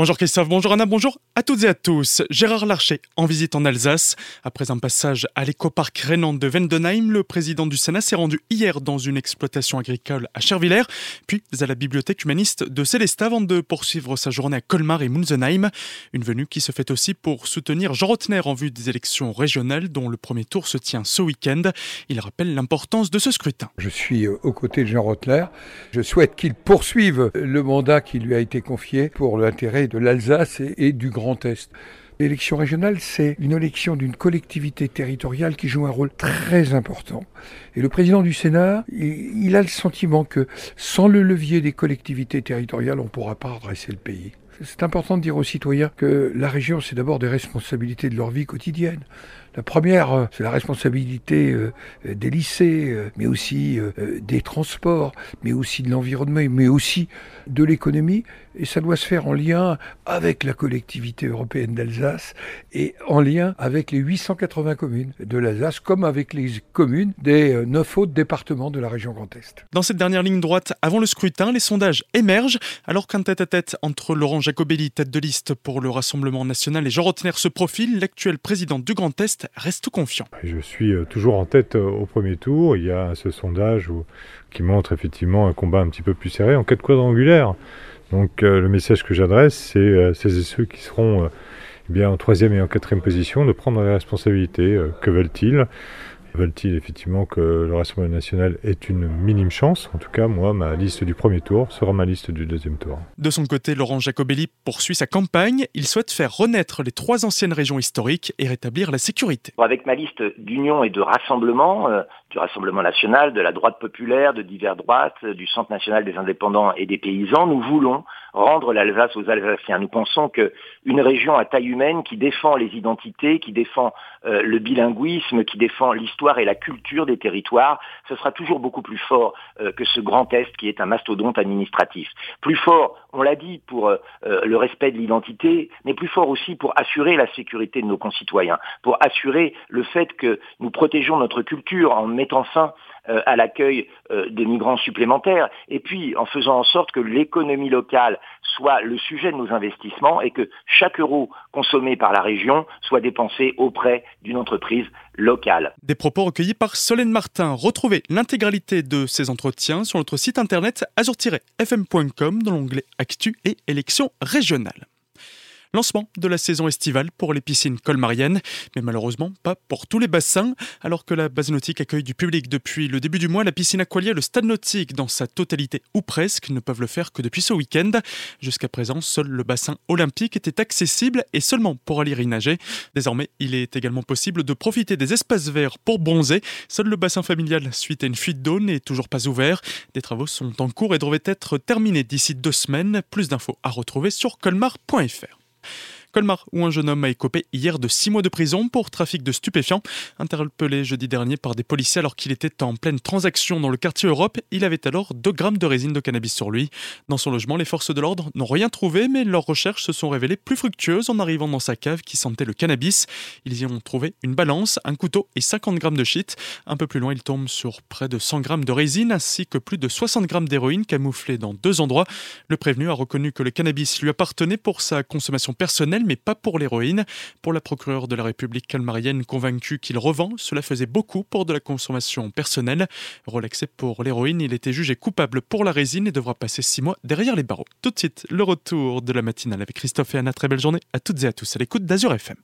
Bonjour Christophe, bonjour Anna, bonjour à toutes et à tous. Gérard Larcher en visite en Alsace. Après un passage à l'écoparc rhénan de Vendenheim, le président du Sénat s'est rendu hier dans une exploitation agricole à Chervillers, puis à la bibliothèque humaniste de Célestat avant de poursuivre sa journée à Colmar et Munzenheim. Une venue qui se fait aussi pour soutenir Jean Rotner en vue des élections régionales dont le premier tour se tient ce week-end. Il rappelle l'importance de ce scrutin. Je suis aux côtés de Jean Rotner. Je souhaite qu'il poursuive le mandat qui lui a été confié pour l'intérêt de l'Alsace et, du Grand Est. L'élection régionale, c'est une élection d'une collectivité territoriale qui joue un rôle très important. Et le président du Sénat, il, a le sentiment que sans le levier des collectivités territoriales, on ne pourra pas redresser le pays. C'est important de dire aux citoyens que la région, c'est d'abord des responsabilités de leur vie quotidienne. La première, euh, c'est la responsabilité euh, des lycées, euh, mais aussi des transports, mais aussi de l'environnement, mais aussi de l'économie. Et ça doit se faire en lien avec la collectivité européenne d'Alsace et en lien avec les 880 communes de l'Alsace, comme avec les communes des neuf autres départements de la région Grand Est. Dans cette dernière ligne droite, avant le scrutin, les sondages émergent, alors qu'un tête-à-tête entre Laurent Jacobelli, tête de liste pour le Rassemblement national, et Jean Rotner se profile, l'actuel président du Grand Est reste confiant. Je suis euh, toujours en tête euh, au premier tour. Il y a ce sondage qui montre effectivement un combat un petit peu plus serré en quête quadrangulaire. Donc euh, le message que j'adresse, c'est celles et ceux qui seront eh bien, en troisième et en quatrième position de prendre les responsabilités. que veulent-ils? Veulent-ils effectivement que le Rassemblement national ait une minime chance? En tout cas, moi, ma liste du premier tour sera ma liste du deuxième tour. De son côté, Laurent Jacobelli poursuit sa campagne. Il souhaite faire renaître les trois anciennes régions historiques et rétablir la sécurité. Avec ma liste d'union et de rassemblement, euh, du Rassemblement national, de la droite populaire, de divers droites, du Centre national des indépendants et des paysans, nous voulons rendre l'Alsace aux Alsaciens. Nous pensons qu'une région à taille humaine qui défend les identités, qui défend euh, le bilinguisme, qui défend l'histoire et la culture des territoires, ce sera toujours beaucoup plus fort euh, que ce Grand Est qui est un mastodonte administratif. Plus fort, on l'a dit, pour euh, le respect de l'identité, mais plus fort aussi pour assurer la sécurité de nos concitoyens, pour assurer le fait que nous protégeons notre culture en mettant fin euh, à l'accueil euh, des migrants supplémentaires, et puis en faisant en sorte que l'économie locale soit le sujet de nos investissements et que chaque euro consommé par la région soit dépensé auprès d'une entreprise locale. Des propos recueillis par Solène Martin. Retrouvez l'intégralité de ces entretiens sur notre site internet azur-fm.com dans l'onglet Actu et élections régionales. Lancement de la saison estivale pour les piscines colmariennes, mais malheureusement pas pour tous les bassins. Alors que la base nautique accueille du public depuis le début du mois, la piscine aqualia, le stade nautique dans sa totalité ou presque ne peuvent le faire que depuis ce week-end. Jusqu'à présent, seul le bassin olympique était accessible et seulement pour aller y nager. Désormais, il est également possible de profiter des espaces verts pour bronzer. Seul le bassin familial, suite à une fuite d'eau, n'est toujours pas ouvert. Des travaux sont en cours et devraient être terminés d'ici deux semaines. Plus d'infos à retrouver sur colmar.fr. Colmar, où un jeune homme a écopé hier de six mois de prison pour trafic de stupéfiants. Interpellé jeudi dernier par des policiers alors qu'il était en pleine transaction dans le quartier Europe, il avait alors 2 grammes de résine de cannabis sur lui. Dans son logement, les forces de l'ordre n'ont rien trouvé, mais leurs recherches se sont révélées plus fructueuses en arrivant dans sa cave qui sentait le cannabis. Ils y ont trouvé une balance, un couteau et 50 grammes de shit. Un peu plus loin, ils tombent sur près de 100 grammes de résine ainsi que plus de 60 grammes d'héroïne camouflée dans deux endroits. Le prévenu a reconnu que le cannabis lui appartenait pour sa consommation personnelle mais pas pour l'héroïne. Pour la procureure de la République calmarienne convaincue qu'il revend, cela faisait beaucoup pour de la consommation personnelle. Relaxé pour l'héroïne, il était jugé coupable pour la résine et devra passer six mois derrière les barreaux. Tout de suite, le retour de la matinale avec Christophe et Anna. Très belle journée à toutes et à tous à l'écoute d'Azur FM.